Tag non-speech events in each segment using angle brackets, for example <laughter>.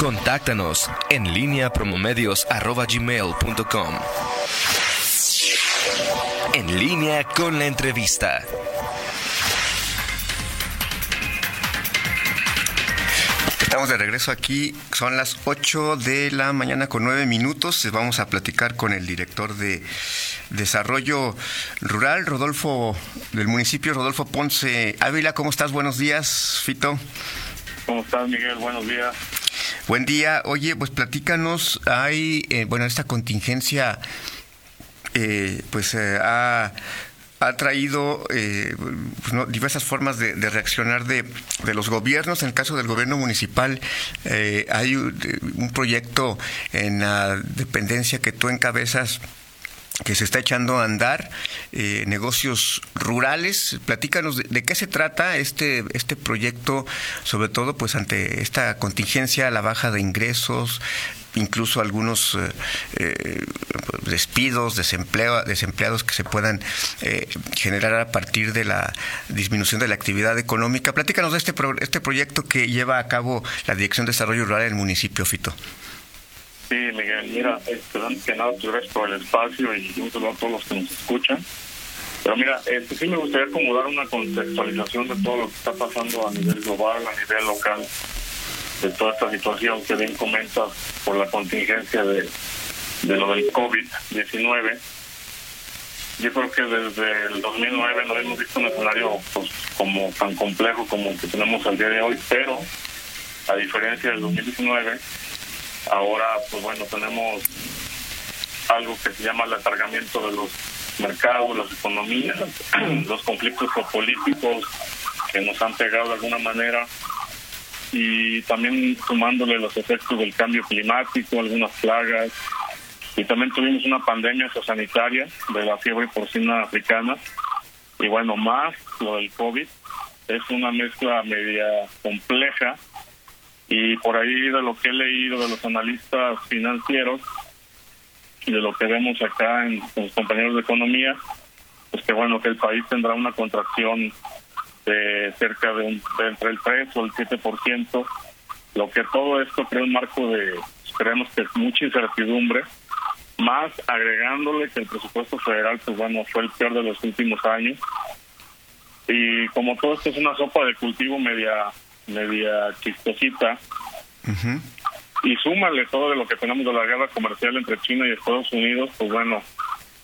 Contáctanos en línea promomedios.com. En línea con la entrevista. Estamos de regreso aquí, son las 8 de la mañana con 9 minutos. Vamos a platicar con el director de Desarrollo Rural, Rodolfo, del municipio, Rodolfo Ponce Ávila. ¿Cómo estás? Buenos días, Fito. ¿Cómo estás, Miguel? Buenos días. Buen día. Oye, pues platícanos, hay, eh, bueno, esta contingencia, eh, pues eh, ha traído eh, pues, diversas formas de, reaccionar de, los gobiernos. En el caso del gobierno municipal, eh, hay un, proyecto en la dependencia que tú encabezas que se está echando a andar, eh, negocios rurales. Platícanos de, qué se trata este, este proyecto, sobre todo pues ante esta contingencia, la baja de ingresos, incluso algunos eh, eh, despidos, desempleo, desempleados que se puedan generar a partir de la disminución de la actividad económica. Platícanos de este, este proyecto que lleva a cabo la Dirección de Desarrollo Rural en el municipio, Fito. Sí, Miguel, mira, este, antes que nada, gracias por el espacio y un saludo a todos los que nos escuchan. Pero mira, este, sí me gustaría como dar una contextualización de todo lo que está pasando a nivel global, a nivel local, de toda esta situación que bien comentas por la contingencia de, de lo del COVID-19. Yo creo que desde el 2009 no hemos visto un escenario pues, como tan complejo como el que tenemos al día de hoy, pero a diferencia del 2019, Ahora, pues bueno, tenemos algo que se llama el atargamiento de los mercados, las economías, <clears throat> los conflictos geopolíticos que nos han pegado de alguna manera. Y también sumándole los efectos del cambio climático, algunas plagas. Y también tuvimos una pandemia sanitaria de la fiebre porcina africana. Y bueno, más lo del COVID. Es una mezcla media compleja y por ahí de lo que he leído de los analistas financieros y de lo que vemos acá en, los compañeros de economía, pues que bueno, que el país tendrá una contracción de cerca de, un, entre el 3 o el 7%, lo que todo esto crea un marco de, creemos que es mucha incertidumbre, más agregándole que el presupuesto federal, pues bueno, fue el peor de los últimos años. Y como todo esto es una sopa de cultivo media media chistosita. Y súmale todo de lo que tenemos de la guerra comercial entre China y Estados Unidos, pues bueno,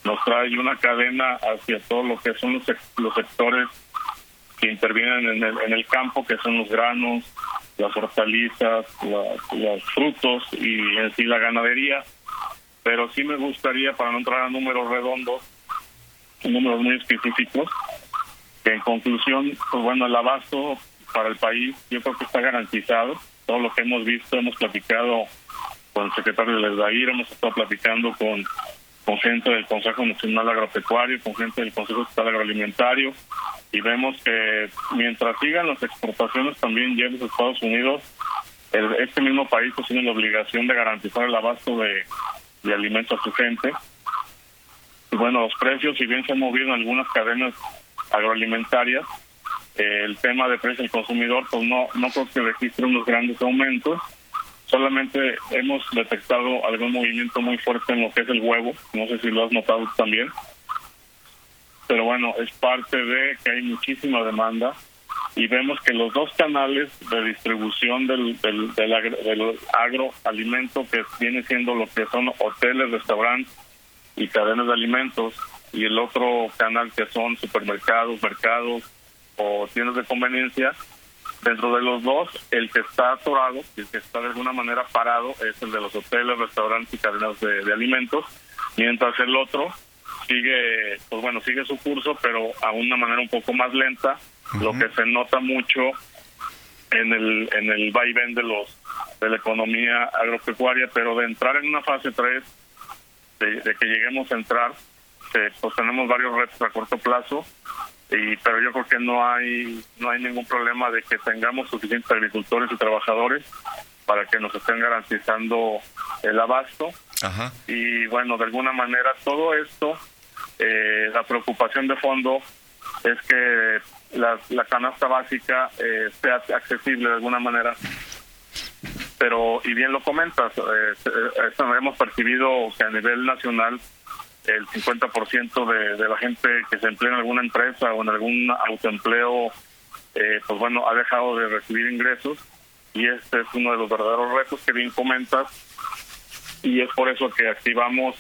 nos trae una cadena hacia todo lo que son los, los sectores que intervienen en el, en el campo, que son los granos, las hortalizas, los frutos y en sí la ganadería. Pero sí me gustaría, para no entrar a números redondos, números muy específicos, que en conclusión, pues bueno, el abasto para el país, yo creo que está garantizado. Todo lo que hemos visto, hemos platicado con el secretario de Lesdair, hemos estado platicando con, con gente del Consejo Nacional Agropecuario, con gente del Consejo Estatal Agroalimentario, y vemos que mientras sigan las exportaciones también llenos a Estados Unidos, este mismo país pues, tiene la obligación de garantizar el abasto de, de alimentos a su gente. Y bueno, los precios, si bien se han movido en algunas cadenas agroalimentarias, el tema de precio del consumidor, pues no, no creo que registre unos grandes aumentos. Solamente hemos detectado algún movimiento muy fuerte en lo que es el huevo. No sé si lo has notado también. Pero bueno, es parte de que hay muchísima demanda y vemos que los dos canales de distribución del, del, del, agroalimento, que viene siendo lo que son hoteles, restaurantes y cadenas de alimentos, y el otro canal que son supermercados, mercados, o tiendas de conveniencia, dentro de los dos, el que está atorado, el que está de alguna manera parado, es el de los hoteles, restaurantes y cadenas de, alimentos, mientras el otro sigue, pues bueno, sigue su curso, pero a una manera un poco más lenta, lo que se nota mucho en el en el vaivén de los de la economía agropecuaria, pero de entrar en una fase 3, de, que lleguemos a entrar, pues tenemos varios retos a corto plazo y pero yo creo que no hay no hay ningún problema de que tengamos suficientes agricultores y trabajadores para que nos estén garantizando el abasto. Y bueno de alguna manera todo esto eh, la preocupación de fondo es que la, la canasta básica eh, sea accesible de alguna manera. Pero y bien lo comentas, eh, hemos percibido que a nivel nacional el 50% de, de la gente que se emplea en alguna empresa o en algún autoempleo, eh, pues bueno, ha dejado de recibir ingresos y este es uno de los verdaderos retos que bien comentas. Y es por eso que activamos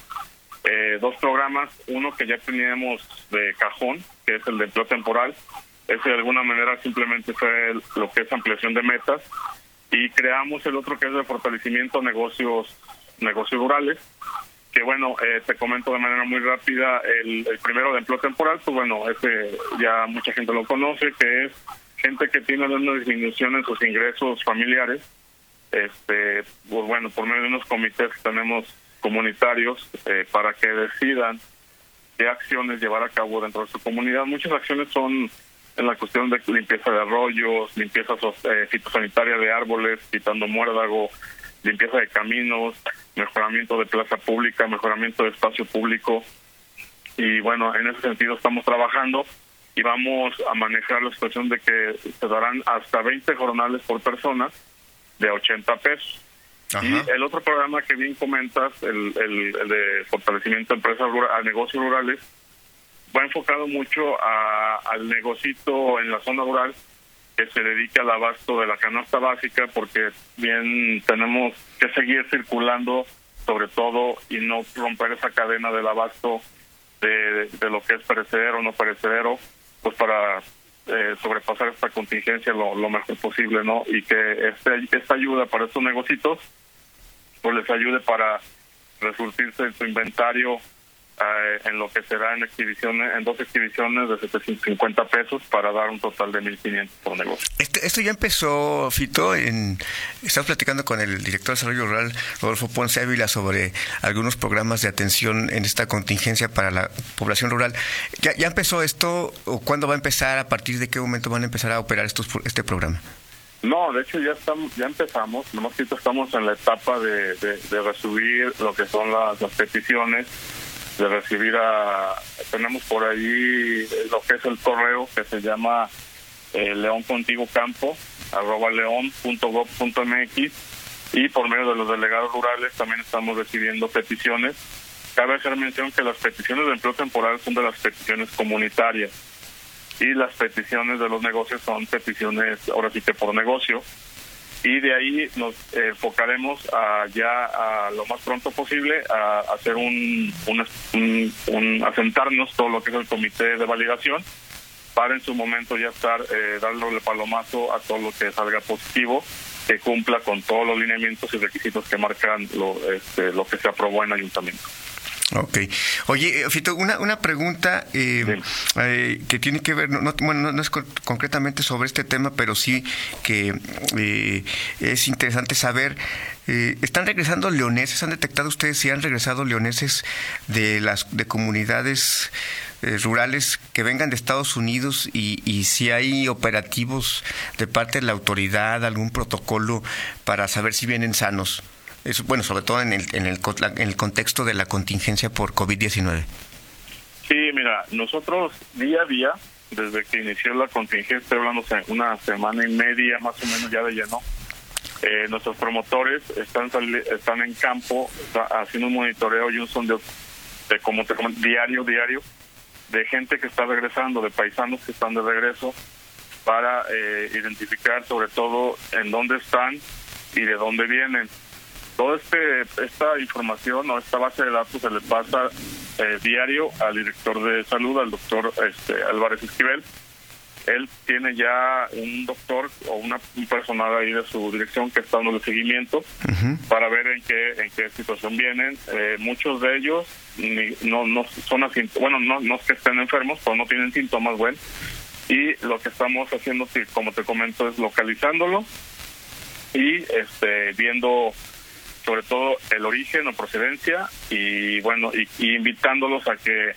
eh, dos programas, uno que ya teníamos de cajón, que es el de empleo temporal, ese de alguna manera simplemente fue lo que es ampliación de metas. Y creamos el otro que es de fortalecimiento de negocios negocios rurales que bueno, eh, te comento de manera muy rápida, el, primero de empleo temporal, pues bueno, ese ya mucha gente lo conoce, que es gente que tiene una disminución en sus ingresos familiares, este, pues bueno, por medio de unos comités que tenemos comunitarios eh, para que decidan qué acciones llevar a cabo dentro de su comunidad. Muchas acciones son en la cuestión de limpieza de arroyos, limpieza eh, fitosanitaria de árboles, quitando muérdago, limpieza de caminos, mejoramiento de plaza pública, mejoramiento de espacio público. Y bueno, en ese sentido estamos trabajando y vamos a manejar la situación de que se darán hasta 20 jornales por persona de 80 pesos. Y el otro programa que bien comentas, el, el, de fortalecimiento de empresas a negocios rurales, va enfocado mucho a, al negocito en la zona rural que se dedique al abasto de la canasta básica porque bien tenemos que seguir circulando sobre todo y no romper esa cadena del abasto de, lo que es perecedero o no perecedero pues para eh, sobrepasar esta contingencia lo, lo, mejor posible no y que este, esta ayuda para estos negocios pues les ayude para resurtirse en su inventario en lo que será en exhibiciones, en dos exhibiciones de 750 pesos para dar un total de 1.500 por negocio. Este, esto ya empezó, Fito, en, estamos platicando con el director de Desarrollo Rural, Rodolfo Ponce Ávila, sobre algunos programas de atención en esta contingencia para la población rural. ¿Ya, ya empezó esto o cuándo va a empezar? ¿A partir de qué momento van a empezar a operar estos, este programa? No, de hecho ya estamos, ya empezamos, nomás que estamos en la etapa de, de, de recibir lo que son las, las peticiones de recibir a tenemos por ahí lo que es el correo que se llama eh, León Contigo Campo arroba león.gov.mx y por medio de los delegados rurales también estamos recibiendo peticiones. Cabe hacer mención que las peticiones de empleo temporal son de las peticiones comunitarias y las peticiones de los negocios son peticiones ahora sí que por negocio y de ahí nos enfocaremos a ya a lo más pronto posible a, hacer un, un, un, asentarnos todo lo que es el comité de validación para en su momento ya estar eh, dándole palomazo a todo lo que salga positivo que cumpla con todos los lineamientos y requisitos que marcan lo, este, lo que se aprobó en ayuntamiento. Ok. Oye, eh, Fito, una, una pregunta eh, eh, que tiene que ver, no, bueno, no, es concretamente sobre este tema, pero sí que es interesante saber. ¿Están regresando leoneses? ¿Han detectado ustedes si han regresado leoneses de las de comunidades rurales que vengan de Estados Unidos y, y si hay operativos de parte de la autoridad, algún protocolo para saber si vienen sanos? Bueno, sobre todo en el, en el, en el contexto de la contingencia por COVID-19. Sí, mira, nosotros día a día, desde que inició la contingencia, hablando una semana y media más o menos ya de lleno, eh, nuestros promotores están están en campo haciendo un monitoreo y un sondeo de como te diario, diario, de gente que está regresando, de paisanos que están de regreso, para eh, identificar sobre todo en dónde están y de dónde vienen toda este, esta información o esta base de datos se le pasa eh, diario al director de salud, al doctor este, Álvarez Esquivel. Él tiene ya un doctor o una, un personal ahí de su dirección que está dando el seguimiento para ver en qué en qué situación vienen. Eh, muchos de ellos no no son así, bueno, no, no es que estén enfermos, pero no tienen síntomas, bueno. Y lo que estamos haciendo, como te comento, es localizándolo y este viendo sobre todo el origen o procedencia y bueno y, invitándolos a que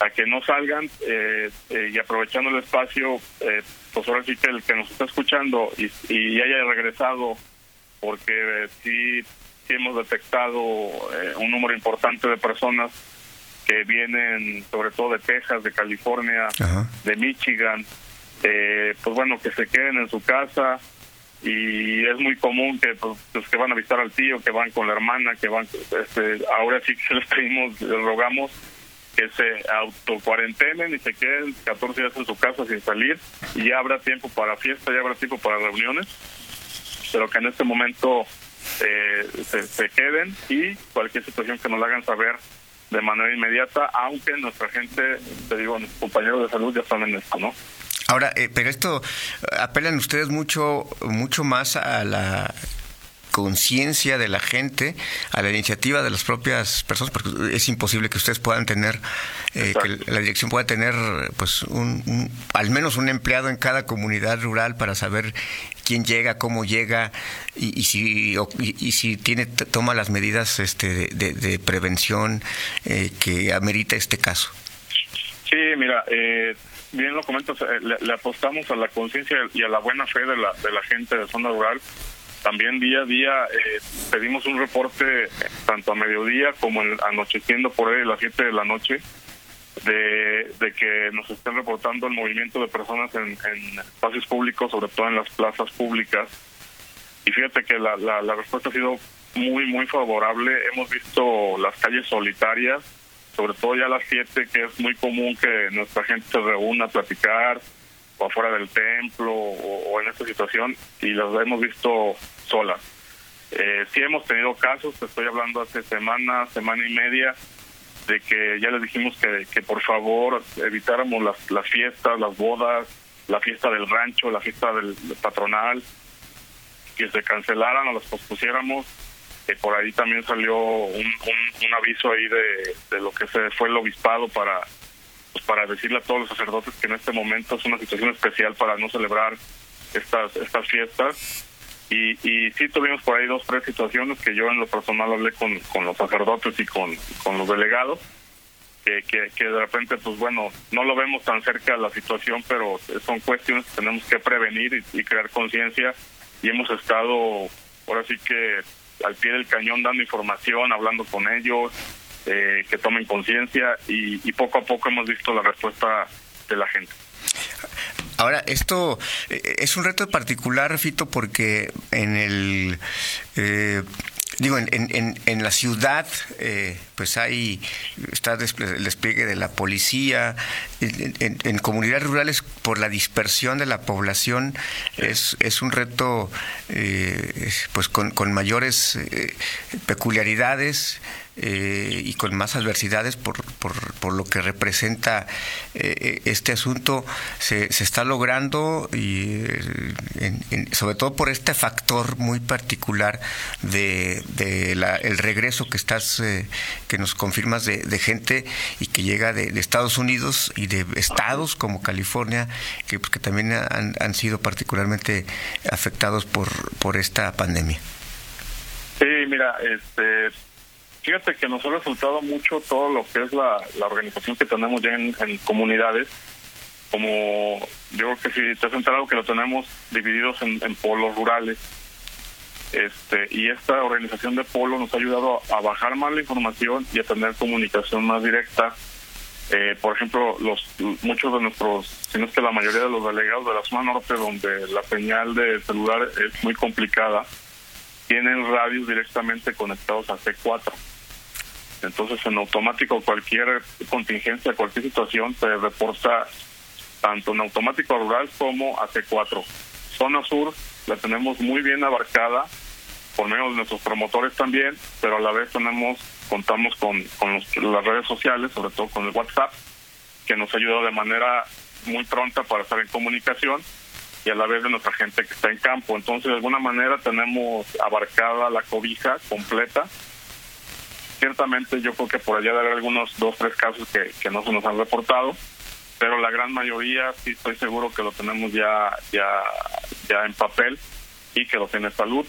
a que no salgan eh, eh, y aprovechando el espacio eh, pues ahora sí que el que nos está escuchando y, y haya regresado porque sí sí hemos detectado un número importante de personas que vienen sobre todo de Texas de California de Michigan pues bueno que se queden en su casa y es muy común que pues, los que van a visitar al tío, que van con la hermana, que van, este, ahora sí que <laughs> les pedimos, les rogamos que se autocuarentenen y se queden 14 días en su casa sin salir y ya habrá tiempo para fiesta, ya habrá tiempo para reuniones, pero que en este momento eh, se, queden y cualquier situación que nos la hagan saber de manera inmediata, aunque nuestra gente, te digo, compañeros de salud ya saben esto, ¿no? Ahora, eh, pero esto apelan ustedes mucho, mucho más a la conciencia de la gente, a la iniciativa de las propias personas, porque es imposible que ustedes puedan tener, eh, que la dirección pueda tener, pues, un, al menos un empleado en cada comunidad rural para saber quién llega, cómo llega y, si y, si tiene toma las medidas este, de, prevención eh, que amerita este caso. Sí, mira, eh, bien lo comentas, eh, le, apostamos a la conciencia y a la buena fe de la, de la gente de zona rural. También día a día eh, pedimos un reporte tanto a mediodía como anocheciendo por ahí a las 7 de la noche de, que nos estén reportando el movimiento de personas en, espacios públicos, sobre todo en las plazas públicas. Y fíjate que la, la, la respuesta ha sido muy, muy favorable. Hemos visto las calles solitarias sobre todo ya a las 7, que es muy común que nuestra gente se reúna a platicar, o afuera del templo, o, en esta situación, y las hemos visto solas. Eh, sí hemos tenido casos, te estoy hablando hace semana, semana y media, de que ya les dijimos que, que por favor evitáramos las, las fiestas, las bodas, la fiesta del rancho, la fiesta del patronal, que se cancelaran o las pospusiéramos por ahí también salió un, aviso ahí de, de, lo que se fue el obispado para pues para decirle a todos los sacerdotes que en este momento es una situación especial para no celebrar estas estas fiestas. Y, y sí tuvimos por ahí dos tres situaciones que yo en lo personal hablé con, con los sacerdotes y con, con los delegados que, que, de repente pues bueno no lo vemos tan cerca la situación pero son cuestiones que tenemos que prevenir y crear conciencia. Y hemos estado ahora sí que al pie del cañón dando información, hablando con ellos, eh, que tomen conciencia y, poco a poco hemos visto la respuesta de la gente. Ahora, esto eh, es un reto particular, Fito, porque en el eh, digo, en, en, en la ciudad, eh, pues hay, está el despliegue de la policía, en, comunidades rurales, por la dispersión de la población, es, es un reto, eh, pues con, con mayores eh, peculiaridades eh, y con más adversidades por, por, por lo que representa eh, este asunto se, se, está logrando y eh, sobre todo por este factor muy particular de, de la, el regreso que estás que nos confirmas de, de, gente y que llega de, Estados Unidos y de estados como California que, pues, que también han, han sido particularmente afectados por, por esta pandemia. Sí, mira, este Fíjate que nos ha resultado mucho todo lo que es la, la organización que tenemos ya en, comunidades. Como yo creo que si te has enterado que lo tenemos divididos en, polos rurales. Este, y esta organización de polos nos ha ayudado a, bajar más la información y a tener comunicación más directa. Eh, por ejemplo, los muchos de nuestros, si no es que la mayoría de los delegados de la zona norte, donde la señal de celular es muy complicada, tienen radios directamente conectados a C4 entonces, en automático, cualquier contingencia, cualquier situación se reporta tanto en automático rural como a C4. Zona sur la tenemos muy bien abarcada por medio de nuestros promotores también, pero a la vez tenemos contamos con, con las redes sociales, sobre todo con el WhatsApp, que nos ayuda de manera muy pronta para estar en comunicación y a la vez de nuestra gente que está en campo. Entonces, de alguna manera tenemos abarcada la cobija completa Ciertamente yo creo que por allá haber algunos dos, tres casos que, que no se nos han reportado, pero la gran mayoría sí estoy seguro que lo tenemos ya, ya, ya en papel y que lo tiene salud.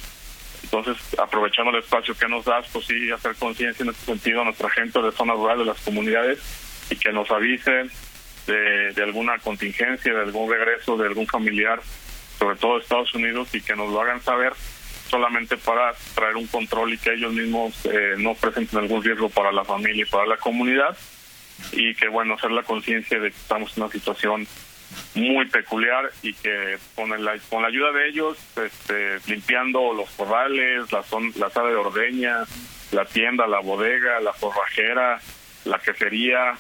Entonces, aprovechando el espacio que nos das, pues sí, hacer conciencia en este sentido a nuestra gente de zona rural, de las comunidades, y que nos avisen de, de alguna contingencia, de algún regreso de algún familiar, sobre todo de Estados Unidos, y que nos lo hagan saber solamente para traer un control y que ellos mismos eh, no presenten algún riesgo para la familia y para la comunidad. Y que bueno hacer la conciencia de que estamos en una situación muy peculiar y que con la, con la ayuda de ellos, este, limpiando los corrales, la, son, la sala de ordeña, la tienda, la bodega, la forrajera, la quesería,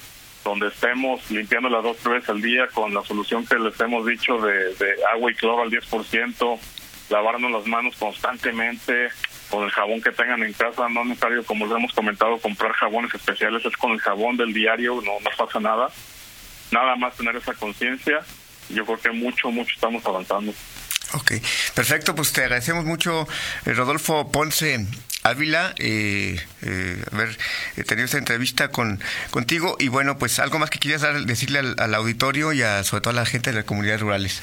donde estemos limpiando las dos veces al día con la solución que les hemos dicho de, de agua y cloro al 10%, lavarnos las manos constantemente con el jabón que tengan en casa, no es necesario, como les hemos comentado, comprar jabones especiales, es con el jabón del diario, no, no pasa nada. Nada más tener esa conciencia, yo creo que mucho, mucho estamos avanzando. Ok, perfecto, pues te agradecemos mucho, eh, Rodolfo Ponce Ávila, eh, eh, haber tenido esta entrevista con contigo y bueno, pues algo más que quieras decirle al, al auditorio y a, sobre todo a la gente de las comunidades rurales.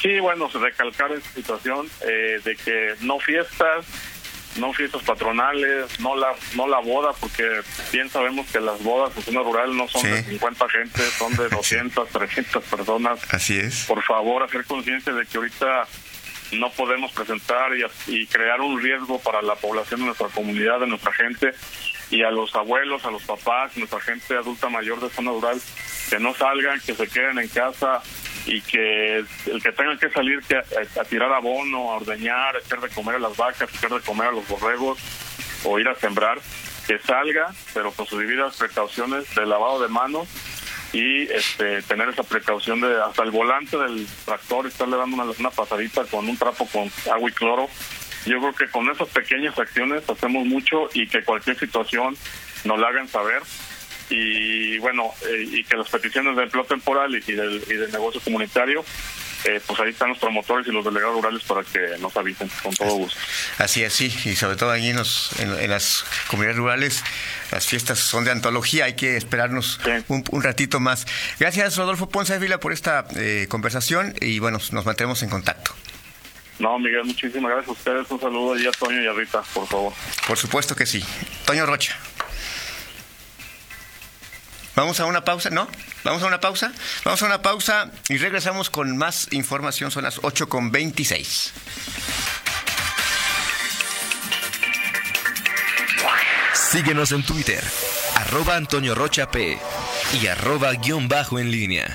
Sí, bueno, recalcar esta situación eh, de que no fiestas, no fiestas patronales, no la no la boda, porque bien sabemos que las bodas en zona rural no son Sí. de 50 gente, son de <laughs> 200, 300 personas. Así es. Por favor, hacer conciencia de que ahorita no podemos presentar y, y crear un riesgo para la población de nuestra comunidad, de nuestra gente y a los abuelos, a los papás, nuestra gente adulta mayor de zona rural, que no salgan, que se queden en casa y que el que tenga que salir a, tirar abono, a ordeñar, a echar de comer a las vacas, a echar de comer a los borregos o ir a sembrar, que salga, pero con sus debidas precauciones de lavado de manos y este tener esa precaución de hasta el volante del tractor estarle dando una, una pasadita con un trapo con agua y cloro. Yo creo que con esas pequeñas acciones hacemos mucho y que cualquier situación nos la hagan saber y bueno eh, y que las peticiones del empleo temporal y, y del, y del negocio comunitario eh, pues ahí están los promotores y los delegados rurales para que nos avisen con todo gusto. Así es, sí, y sobre todo allí en, los- en- en las comunidades rurales las fiestas son de antología, hay que esperarnos Sí. un, un ratito más. Gracias Rodolfo Ponce Ávila por esta eh, conversación y bueno, nos mantenemos en contacto. No, Miguel, muchísimas gracias a ustedes. Un saludo ahí a Toño y a Rita, por favor. Por supuesto que sí. Toño Rocha. Vamos a una pausa, ¿no? Vamos a una pausa. Vamos a una pausa y regresamos con más información. Son las 8 con 26. Síguenos en Twitter, arroba Antonio Rocha P y arroba guion bajo en línea.